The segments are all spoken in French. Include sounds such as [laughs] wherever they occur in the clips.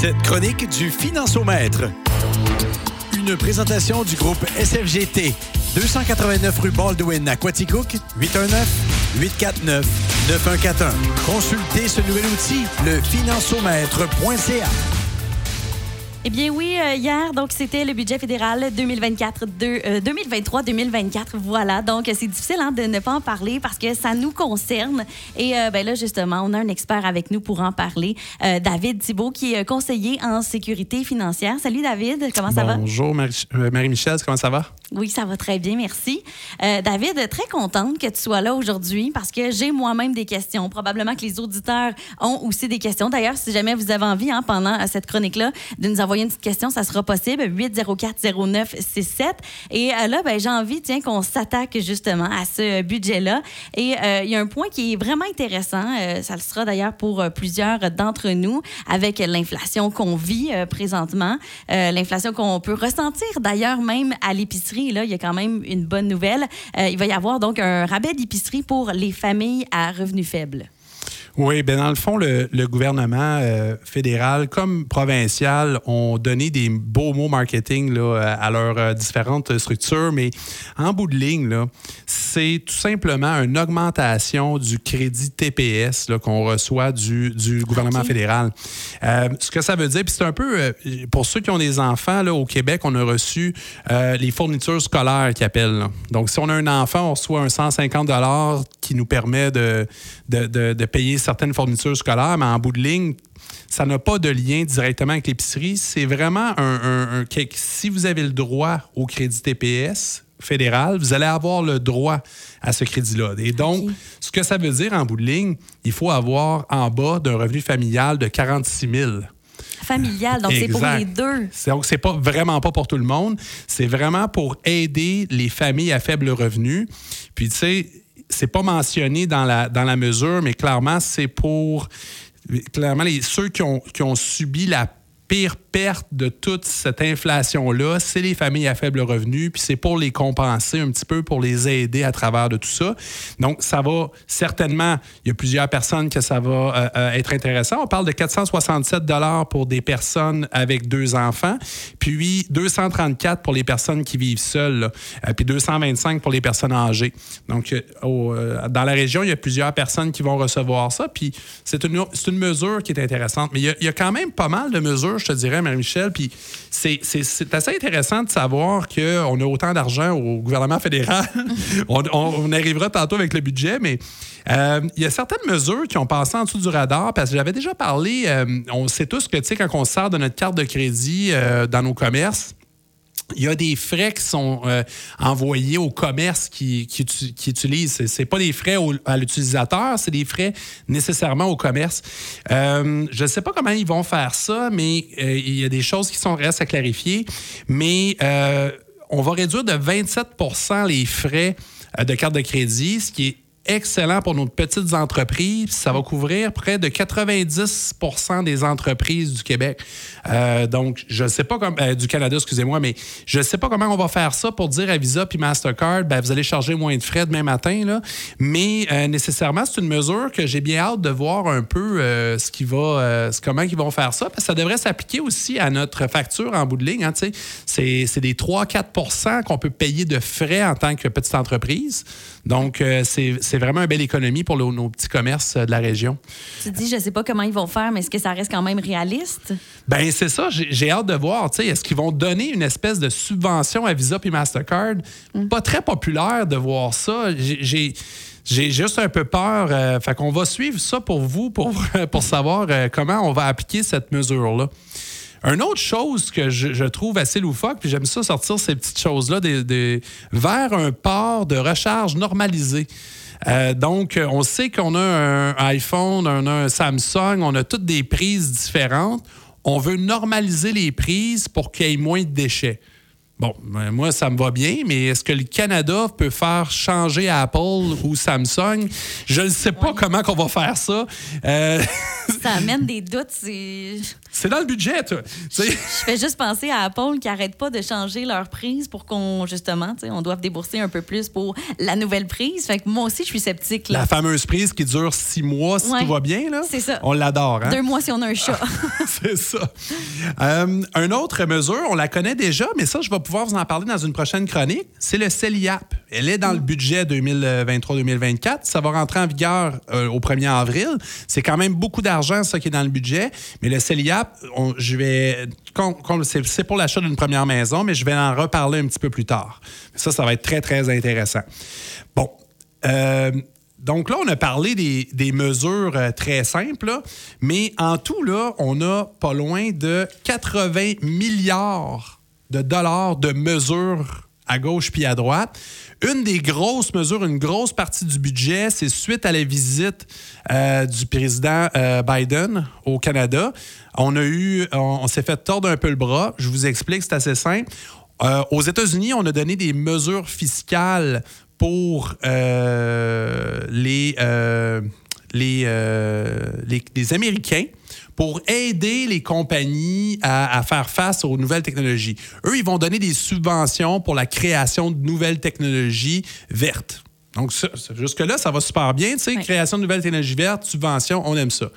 Cette chronique du Financiomètre. Une présentation du groupe SFGT. 289 rue Baldwin à Quaticook, 819-849-9141. Consultez ce nouvel outil, le financiomètre.ca. Eh bien oui, euh, hier, donc c'était le budget fédéral 2024, 2023-2024. Voilà, donc c'est difficile hein, de ne pas en parler parce que ça nous concerne. Et euh, ben là, justement, on a un expert avec nous pour en parler, euh, David Thibault, qui est conseiller en sécurité financière. Salut David, comment ça va? Bonjour Marie-Michel, comment ça va? Oui, ça va très bien, merci. David, très contente que tu sois là aujourd'hui parce que j'ai moi-même des questions. Probablement que les auditeurs ont aussi des questions. D'ailleurs, si jamais vous avez envie, hein, pendant cette chronique-là, de nous envoyer une petite question, ça sera possible. 804-0967. Et euh, là, ben, j'ai envie tiens, qu'on s'attaque justement à ce budget-là. Et euh, il y a un point qui est vraiment intéressant. Euh, ça le sera d'ailleurs pour plusieurs d'entre nous avec l'inflation qu'on vit présentement. l'inflation qu'on peut ressentir d'ailleurs même à l'épicerie. Il y a quand même une bonne nouvelle. il va y avoir donc un rabais d'épicerie pour les familles à revenus faibles. Oui, bien dans le fond, le, gouvernement euh, fédéral comme provincial ont donné des beaux mots marketing là, à leurs euh, différentes structures, mais en bout de ligne, c'est tout simplement une augmentation du crédit TPS qu'on reçoit du, du gouvernement fédéral. Euh, ce que ça veut dire, puis c'est un peu, pour ceux qui ont des enfants, là, au Québec, on a reçu les fournitures scolaires qui appellent. Donc, si on a un enfant, on reçoit un 150 qui nous permet de, de, de, de payer certaines fournitures scolaires, mais en bout de ligne, ça n'a pas de lien directement avec l'épicerie. C'est vraiment un, un, Si vous avez le droit au crédit TPS fédéral, vous allez avoir le droit à ce crédit-là. Et donc, ce que ça veut dire en bout de ligne, il faut avoir en bas d'un revenu familial de 46 000 familial, donc c'est pour les deux. Donc, c'est pas vraiment pas pour tout le monde. C'est vraiment pour aider les familles à faible revenu. Puis, tu sais, c'est pas mentionné dans la, dans la mesure, mais clairement, c'est pour clairement ceux qui ont, qui ont subi la pire de toute cette inflation-là, c'est les familles à faible revenu, puis c'est pour les compenser un petit peu, pour les aider à travers de tout ça. Donc, ça va certainement, il y a plusieurs personnes que ça va euh, euh, être intéressant. On parle de 467 dollars pour des personnes avec deux enfants, puis 234 pour les personnes qui vivent seules, euh, puis 225 pour les personnes âgées. Donc, dans la région, il y a plusieurs personnes qui vont recevoir ça, puis c'est une, une mesure qui est intéressante. Mais il y, a, il y a quand même pas mal de mesures, je te dirais, Marie-Michel. Puis c'est assez intéressant de savoir qu'on a autant d'argent au gouvernement fédéral. [laughs] on, arrivera tantôt avec le budget, mais euh, il y a certaines mesures qui ont passé en dessous du radar parce que j'avais déjà parlé, euh, on sait tous que, tu sais, quand on sort de notre carte de crédit euh, dans nos commerces, il y a des frais qui sont euh, envoyés au commerce qui, qui, qui utilisent. Ce pas des frais à l'utilisateur, c'est des frais nécessairement au commerce. Euh, je ne sais pas comment ils vont faire ça, mais euh, il y a des choses qui sont restent à clarifier. Mais on va réduire de 27% les frais de carte de crédit, ce qui est excellent pour nos petites entreprises. Ça va couvrir près de 90% des entreprises du Québec. Euh, donc, je ne sais pas comment, euh, du Canada, excusez-moi, mais je ne sais pas comment on va faire ça pour dire à Visa puis Mastercard, ben, vous allez charger moins de frais demain matin. Là. Mais euh, nécessairement, c'est une mesure que j'ai bien hâte de voir un peu ce qui va, comment ils vont faire ça. Parce que ça devrait s'appliquer aussi à notre facture en bout de ligne. Hein, c'est, c'est des 3-4% qu'on peut payer de frais en tant que petite entreprise. Donc, c'est c'est vraiment une belle économie pour nos petits commerces euh, de la région. Tu dis, je ne sais pas comment ils vont faire, mais est-ce que ça reste quand même réaliste? Ben c'est ça. J'ai hâte de voir. Est-ce qu'ils vont donner une espèce de subvention à Visa et Mastercard? Mm. Pas très populaire de voir ça. J'ai j'ai juste un peu peur. Euh, fait qu'on va suivre ça pour vous, pour, [laughs] pour savoir euh, comment on va appliquer cette mesure-là. Une autre chose que je, trouve assez loufoque, puis j'aime ça sortir ces petites choses-là vers un port de recharge normalisé. Euh, donc, on sait qu'on a un iPhone, on a un Samsung, on a toutes des prises différentes. On veut normaliser les prises pour qu'il y ait moins de déchets. Bon, ben, moi, ça me va bien, mais est-ce que le Canada peut faire changer Apple ou Samsung? Je ne sais pas comment qu'on va faire ça. Euh, [laughs] ça amène des doutes. C'est dans le budget, toi. Je fais juste penser à Apple qui n'arrête pas de changer leur prise pour qu'on, justement, on doive débourser un peu plus pour la nouvelle prise. Fait que moi aussi, je suis sceptique. La fameuse prise qui dure six mois si tout va bien. Là. C'est ça. On l'adore. Hein? Deux mois si on a un chat. [laughs] c'est ça. Euh, une autre mesure, on la connaît déjà, mais ça, je vais pouvoir vous en parler dans une prochaine chronique. C'est le CELIAP. Elle est dans le budget 2023-2024. Ça va rentrer en vigueur euh, au 1er avril. C'est quand même beaucoup d'argent, ça, qui est dans le budget. Mais le CELIAP, je vais. C'est pour l'achat d'une première maison, mais je vais en reparler un petit peu plus tard. Ça, ça va être très, très intéressant. Bon. Euh, donc là, on a parlé des, mesures euh, très simples, mais en tout, là, on a pas loin de 80 milliards de dollars de mesures à gauche puis à droite. Une des grosses mesures, une grosse partie du budget, c'est suite à la visite euh, du président euh, Biden au Canada. On a eu, on, s'est fait tordre un peu le bras. Je vous explique, c'est assez simple. Euh, aux États-Unis, on a donné des mesures fiscales pour les, les, les Américains pour aider les compagnies à, faire face aux nouvelles technologies. Eux, ils vont donner des subventions pour la création de nouvelles technologies vertes. Donc, jusque-là, ça va super bien. Tu sais, création de nouvelles technologies vertes, subventions, on aime ça.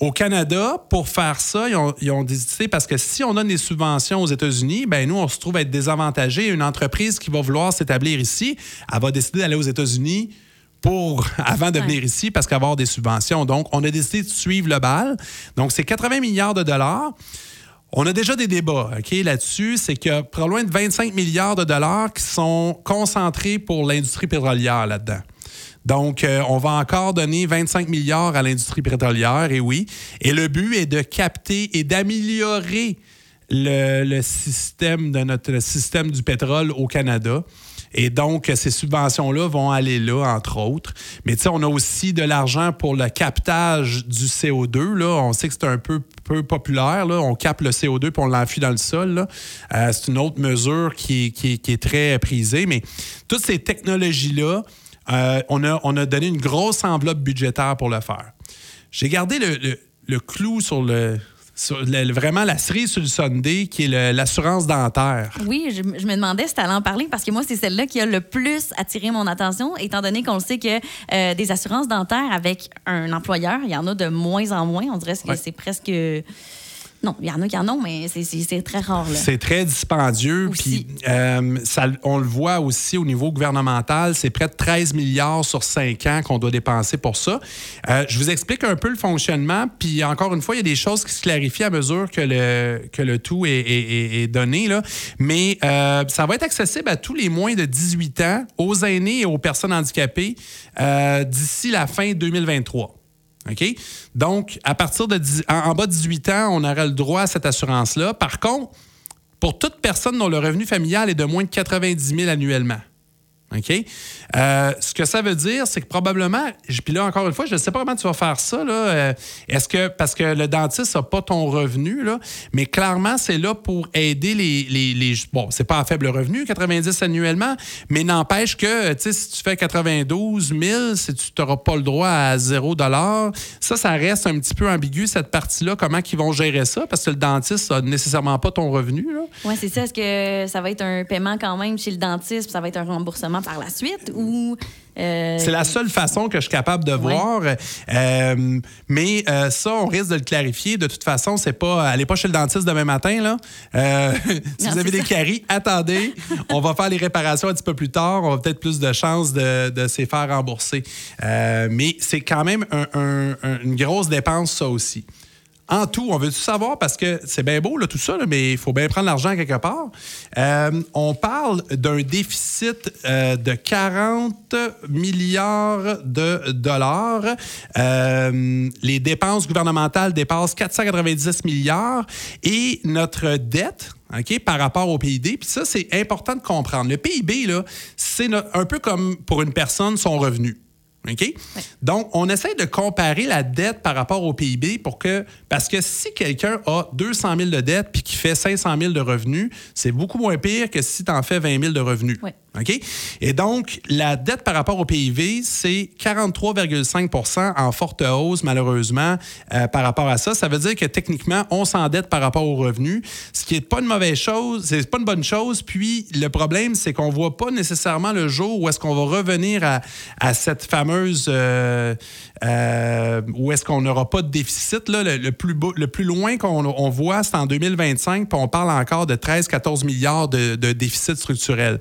Au Canada, pour faire ça, ils ont, ils ont parce que si on donne des subventions aux États-Unis, ben nous, on se trouve à être désavantagés. Une entreprise qui va vouloir s'établir ici, elle va décider d'aller aux États-Unis pour, [laughs] avant de venir ici parce qu'avoir des subventions. Donc, on a décidé de suivre le bal. Donc, c'est 80 milliards de dollars. On a déjà des débats ok, là-dessus. C'est que pour loin de 25 milliards de dollars qui sont concentrés pour l'industrie pétrolière là-dedans. Donc, euh, on va encore donner 25 milliards à l'industrie pétrolière, et oui. Et le but est de capter et d'améliorer le, le, système de notre système du pétrole au Canada. Et donc, ces subventions-là vont aller là, entre autres. Mais tu sais, on a aussi de l'argent pour le captage du CO2. Là. On sait que c'est un peu, peu populaire. Là. On capte le CO2 puis on l'enfuit dans le sol. Euh, c'est une autre mesure qui, qui, est très prisée. Mais toutes ces technologies-là, euh, on, a, on a donné une grosse enveloppe budgétaire pour le faire. J'ai gardé le, le clou sur le, vraiment la cerise sur le Sunday, qui est l'assurance dentaire. Oui, je, me demandais si tu allais en parler parce que moi, c'est celle-là qui a le plus attiré mon attention, étant donné qu'on le sait que euh, des assurances dentaires avec un employeur, il y en a de moins en moins. On dirait que c'est presque non, il y en a qui en ont, mais c'est très rare. C'est très dispendieux. Puis euh, on le voit aussi au niveau gouvernemental, c'est près de 13 milliards sur 5 ans qu'on doit dépenser pour ça. Euh, je vous explique un peu le fonctionnement. Puis encore une fois, il y a des choses qui se clarifient à mesure que le, que le tout est, donné. Là. Mais euh, ça va être accessible à tous les moins de 18 ans, aux aînés et aux personnes handicapées d'ici la fin 2023. OK? Donc, à partir de en, bas de 18 ans, on aurait le droit à cette assurance-là. Par contre, pour toute personne dont le revenu familial est de moins de 90 000 annuellement, OK? Euh, ce que ça veut dire, c'est que probablement, puis là, encore une fois, je ne sais pas comment tu vas faire ça. Euh, est-ce que, parce que le dentiste n'a pas ton revenu, là, mais clairement, c'est là pour aider les. les, les bon, c'est pas un faible revenu, 90 annuellement, mais n'empêche que, tu si tu fais 92 000, si tu n'auras pas le droit à 0 ça, ça reste un petit peu ambigu, cette partie-là, comment ils vont gérer ça, parce que le dentiste n'a nécessairement pas ton revenu. Oui, c'est ça. Est-ce que ça va être un paiement quand même chez le dentiste, puis ça va être un remboursement? Par la suite ou euh, C'est la seule façon que je suis capable de voir. Euh, mais euh, ça, on risque de le clarifier. De toute façon, c'est pas. Allez pas chez le dentiste demain matin. Là. [laughs] si vous avez des caries, attendez. on va faire les réparations un petit peu plus tard. On va peut-être plus de chances de, de se faire rembourser. mais c'est quand même une grosse dépense, ça aussi. En tout, on veut tout savoir parce que c'est bien beau là, tout ça, mais il faut bien prendre l'argent quelque part. Euh, on parle d'un déficit euh, de 40 milliards de dollars. Euh, les dépenses gouvernementales dépassent 490 milliards et notre dette, OK, par rapport au PIB. Puis ça, c'est important de comprendre. Le PIB, c'est un peu comme pour une personne son revenu. OK? Donc, on essaie de comparer la dette par rapport au PIB pour que. Parce que si quelqu'un a 200 000 de dette puis qui fait 500 000 de revenus, c'est beaucoup moins pire que si tu en fais 20 000 de revenus. OK? Et donc, la dette par rapport au PIB, c'est 43,5% en forte hausse, malheureusement, euh, par rapport à ça. Ça veut dire que techniquement, on s'endette par rapport aux revenus, ce qui n'est pas une mauvaise chose, c'est pas une bonne chose. Puis, le problème, c'est qu'on ne voit pas nécessairement le jour où est-ce qu'on va revenir à, cette fameuse. Euh, euh, où est-ce qu'on n'aura pas de déficit. Là, le, plus le plus loin qu'on voit, c'est en 2025, puis on parle encore de 13-14 milliards de, déficit structurel.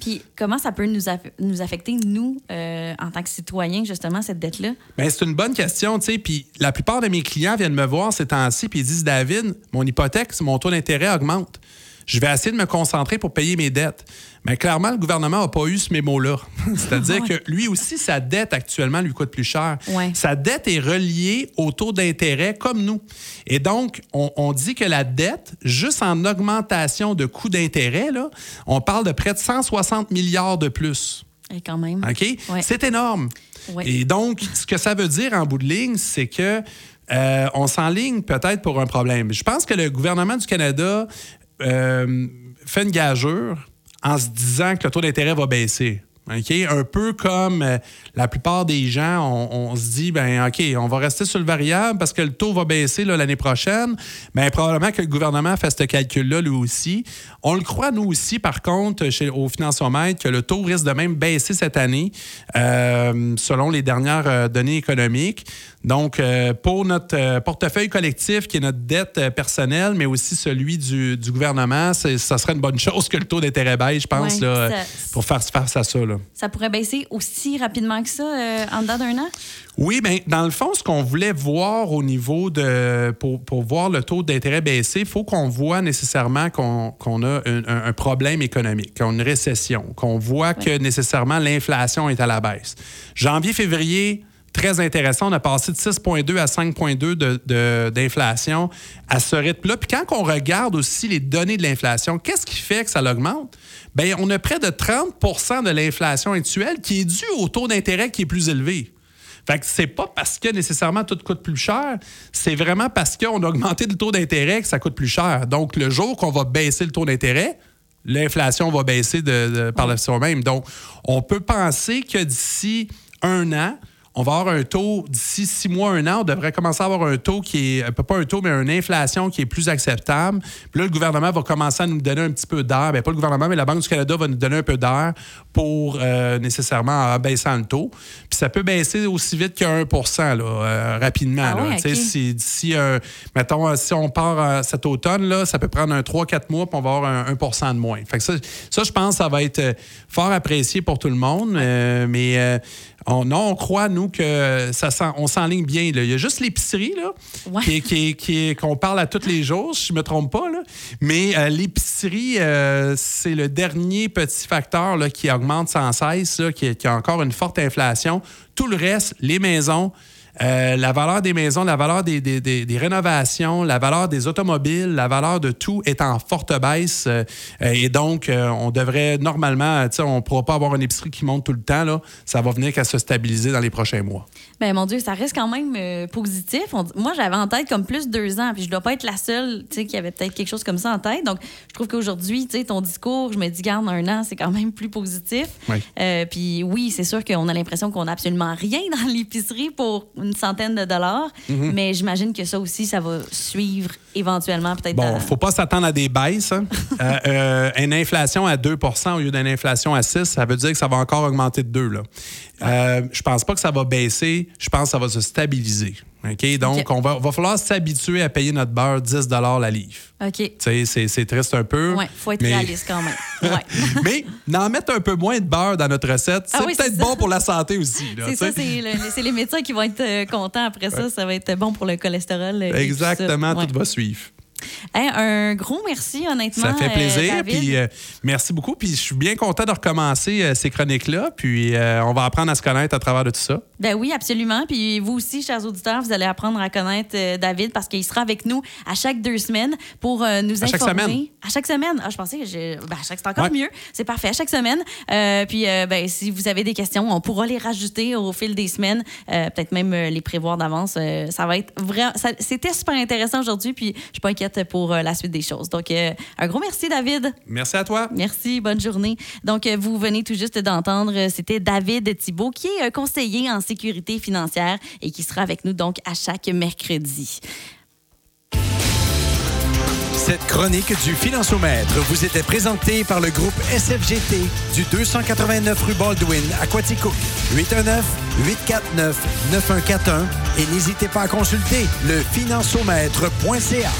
Puis comment ça peut nous, nous affecter, nous, euh, en tant que citoyens, justement, cette dette-là? Bien, c'est une bonne question, tu sais. Puis la plupart de mes clients viennent me voir ces temps-ci, puis ils disent David, mon hypothèque, mon taux d'intérêt augmente. Je vais essayer de me concentrer pour payer mes dettes. Mais clairement, le gouvernement n'a pas eu ce mémo-là. [laughs] C'est-à-dire que lui aussi, sa dette actuellement lui coûte plus cher. Sa dette est reliée au taux d'intérêt comme nous. Et donc, on, dit que la dette, juste en augmentation de coûts d'intérêt, on parle de près de 160 milliards de plus. Et quand même. OK? C'est énorme. Et donc, ce que ça veut dire en bout de ligne, c'est que euh, on s'enligne peut-être pour un problème. Je pense que le gouvernement du Canada euh, fait une gageure en se disant que le taux d'intérêt va baisser. Un peu comme euh, la plupart des gens, on, se dit, ben OK, on va rester sur le variable parce que le taux va baisser l'année prochaine. Mais probablement que le gouvernement fait ce calcul-là lui aussi. On le croit, nous aussi, par contre, chez, au financiomètre, que le taux risque de même baisser cette année, euh, selon les dernières données économiques. Donc, pour notre portefeuille collectif, qui est notre dette personnelle, mais aussi celui du, gouvernement, ça serait une bonne [laughs] chose que le taux d'intérêt baisse, je pense, là, pour faire face à ça. Là. Ça pourrait baisser aussi rapidement que ça euh, en dedans d'un an? Oui, bien, dans le fond, ce qu'on voulait voir au niveau de. Pour, voir le taux d'intérêt baisser, il faut qu'on voit nécessairement qu'on a un, problème économique, qu'on a une récession, qu'on voit que nécessairement l'inflation est à la baisse. Janvier-février, très intéressant. On a passé de 6,2 à 5,2 d'inflation à ce rythme-là. Puis quand on regarde aussi les données de l'inflation, qu'est-ce qui fait que ça l'augmente? Bien, on a près de 30% de l'inflation actuelle qui est due au taux d'intérêt qui est plus élevé. Fait que c'est pas parce que nécessairement tout coûte plus cher, c'est vraiment parce qu'on a augmenté le taux d'intérêt que ça coûte plus cher. Donc, le jour qu'on va baisser le taux d'intérêt, l'inflation va baisser de, par le soi-même. Donc, on peut penser que d'ici un an, on va avoir un taux d'ici six mois, un an, on devrait commencer à avoir un taux qui est, pas un taux, mais une inflation qui est plus acceptable. Puis là, le gouvernement va commencer à nous donner un petit peu d'air. Bien, pas le gouvernement, mais la Banque du Canada va nous donner un peu d'air pour euh, nécessairement abaisser le taux. Puis ça peut baisser aussi vite que 1 là, euh, rapidement. Ah si, d'ici, mettons, si on part euh, cet automne, là, ça peut prendre un 3-4 mois, puis on va avoir un 1% de moins. Fait que ça, ça, je pense, ça va être fort apprécié pour tout le monde. mais on, non, on croit, nous, que ça on s'enligne bien. Il y a juste l'épicerie, là, qui, qu'on parle à tous les jours, si je ne me trompe pas. Là. Mais euh, l'épicerie, euh, c'est le dernier petit facteur là, qui augmente sans cesse, qui, qui a encore une forte inflation. Tout le reste, les maisons, euh, la valeur des maisons, la valeur des, des, rénovations, la valeur des automobiles, la valeur de tout est en forte baisse. Euh, et donc, euh, on devrait normalement, on ne pourra pas avoir une épicerie qui monte tout le temps. Là. Ça va venir qu'à se stabiliser dans les prochains mois. Bien, mon Dieu, ça reste quand même positif. moi, j'avais en tête comme plus deux ans, puis je ne dois pas être la seule qui avait peut-être quelque chose comme ça en tête. Donc, je trouve qu'aujourd'hui, ton discours, je me dis, garde un an, c'est quand même plus positif. puis oui, c'est sûr qu'on a l'impression qu'on n'a absolument rien [laughs] dans l'épicerie pour une centaine de dollars. Mhm. Mais j'imagine que ça aussi, ça va suivre éventuellement peut-être. Bon, il ne faut pas s'attendre à des baisses. Hein. [laughs] Euh, euh, une inflation à 2 au lieu d'une inflation à 6, ça veut dire que ça va encore augmenter de 2. Là. Euh, je pense pas que ça va baisser. Je pense que ça va se stabiliser. OK? Donc, on va, va falloir s'habituer à payer notre beurre 10 la livre. OK. C'est triste un peu. Oui, il faut être réaliste quand même. [laughs] Ouais. mais n'en mettre un peu moins de beurre dans notre recette, c'est ah peut-être bon pour la santé aussi. C'est ça, c'est les médecins qui vont être euh, contents après ça. Ça va être bon pour le cholestérol. Exactement, tout, va suivre. Hey, un gros merci, honnêtement. Ça fait euh, plaisir. Puis euh, merci beaucoup. Puis je suis bien content de recommencer euh, ces chroniques-là. Puis on va apprendre à se connaître à travers de tout ça. Ben oui, absolument. Puis vous aussi, chers auditeurs, vous allez apprendre à connaître David parce qu'il sera avec nous à chaque deux semaines pour nous À chaque informer. semaine? À chaque semaine. Ah, je pensais que je... ben, à chaque c'est encore Ouais. mieux. C'est parfait. À chaque semaine. Puis ben, si vous avez des questions, on pourra les rajouter au fil des semaines. Peut-être même les prévoir d'avance. Ça va être vraiment. ça- C'était super intéressant aujourd'hui. Puis je suis pas inquiète pour euh, la suite des choses. Donc euh, un gros merci, David. Merci à toi. Merci, bonne journée. Donc, euh, vous venez tout juste d'entendre, c'était David Thibault, qui est conseiller en sécurité financière et qui sera avec nous donc à chaque mercredi. Cette chronique du Financiomètre vous était présentée par le groupe SFGT du 289 rue Baldwin à Quaticook. 819-849-9141 et n'hésitez pas à consulter le financiomètre.ca.